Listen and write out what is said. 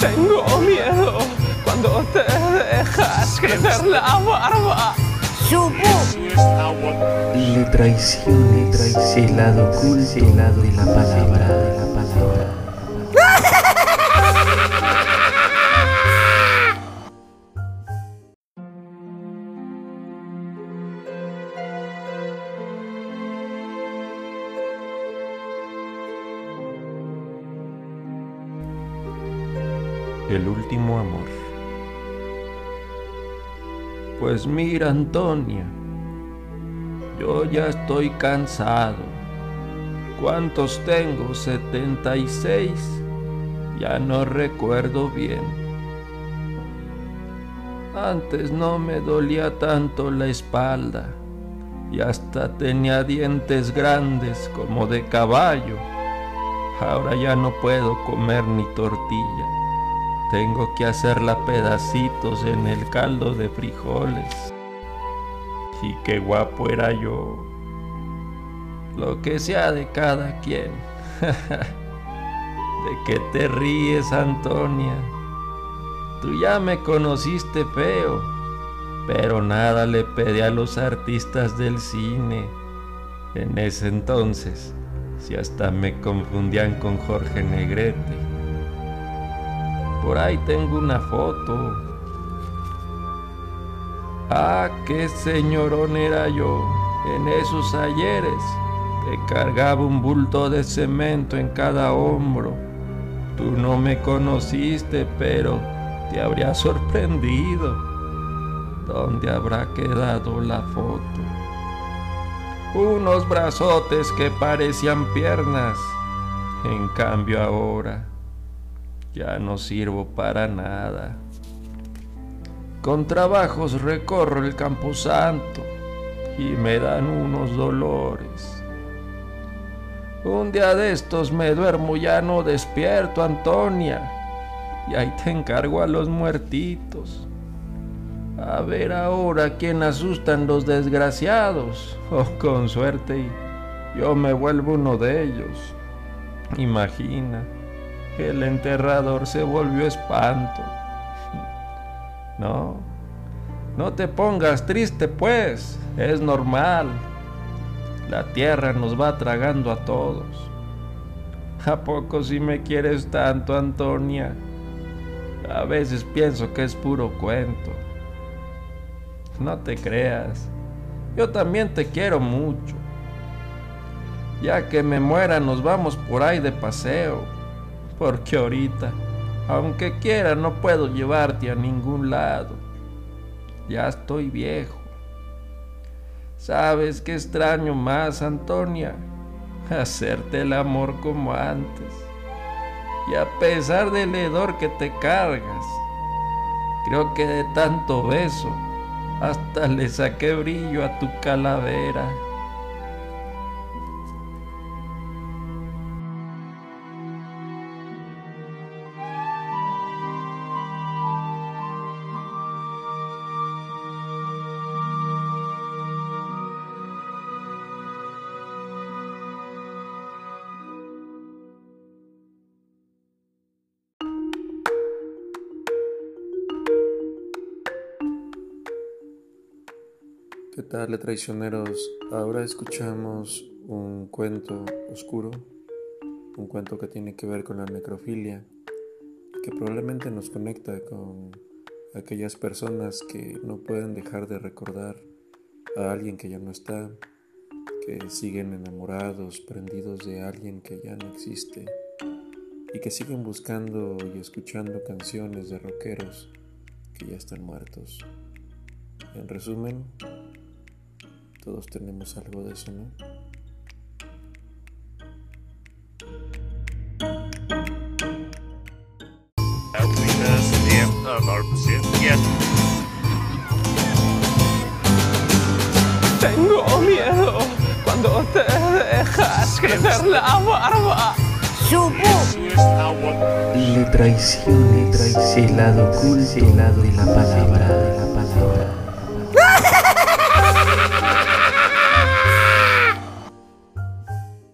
Tengo miedo cuando te dejas crecer la barba. Le traicione, traicioné el lado oculto, el lado de la palabra, de la palabra. El último amor. Pues mira, Antonia, yo ya estoy cansado. ¿Cuántos tengo? 76. Ya no recuerdo bien. Antes no me dolía tanto la espalda y hasta tenía dientes grandes como de caballo. Ahora ya no puedo comer ni tortilla. Tengo que hacerla pedacitos en el caldo de frijoles. Y qué guapo era yo. Lo que sea de cada quien. ¿De qué te ríes, Antonia? Tú ya me conociste feo, pero nada le pedí a los artistas del cine. En ese entonces, si hasta me confundían con Jorge Negrete. Por ahí tengo una foto. Ah, qué señorón era yo en esos ayeres. Te cargaba un bulto de cemento en cada hombro. Tú no me conociste, pero te habría sorprendido. ¿Dónde habrá quedado la foto? Unos brazotes que parecían piernas. En cambio ahora ya no sirvo para nada. Con trabajos recorro el camposanto y me dan unos dolores. Un día de estos me duermo ya no despierto, Antonia, y ahí te encargo a los muertitos. A ver ahora quién asustan los desgraciados. Oh, con suerte yo me vuelvo uno de ellos. Imagina. El enterrador se volvió espanto. No, no te pongas triste pues, es normal. La tierra nos va tragando a todos. ¿A poco si me quieres tanto, Antonia? A veces pienso que es puro cuento. No te creas, yo también te quiero mucho. Ya que me muera nos vamos por ahí de paseo porque ahorita, aunque quiera, no puedo llevarte a ningún lado. Ya estoy viejo. ¿Sabes qué extraño más, Antonia? Hacerte el amor como antes. Y a pesar del hedor que te cargas, creo que de tanto beso, hasta le saqué brillo a tu calavera. ¿Qué tal, traicioneros? Ahora escuchamos un cuento oscuro, un cuento que tiene que ver con la necrofilia, que probablemente nos conecta con aquellas personas que no pueden dejar de recordar a alguien que ya no está, que siguen enamorados, prendidos de alguien que ya no existe y que siguen buscando y escuchando canciones de rockeros que ya están muertos. En resumen, todos tenemos algo de eso, ¿no? Tengo miedo cuando te dejas crecer la barba. Le traicione, el lado oculto, el lado de la palabra, de la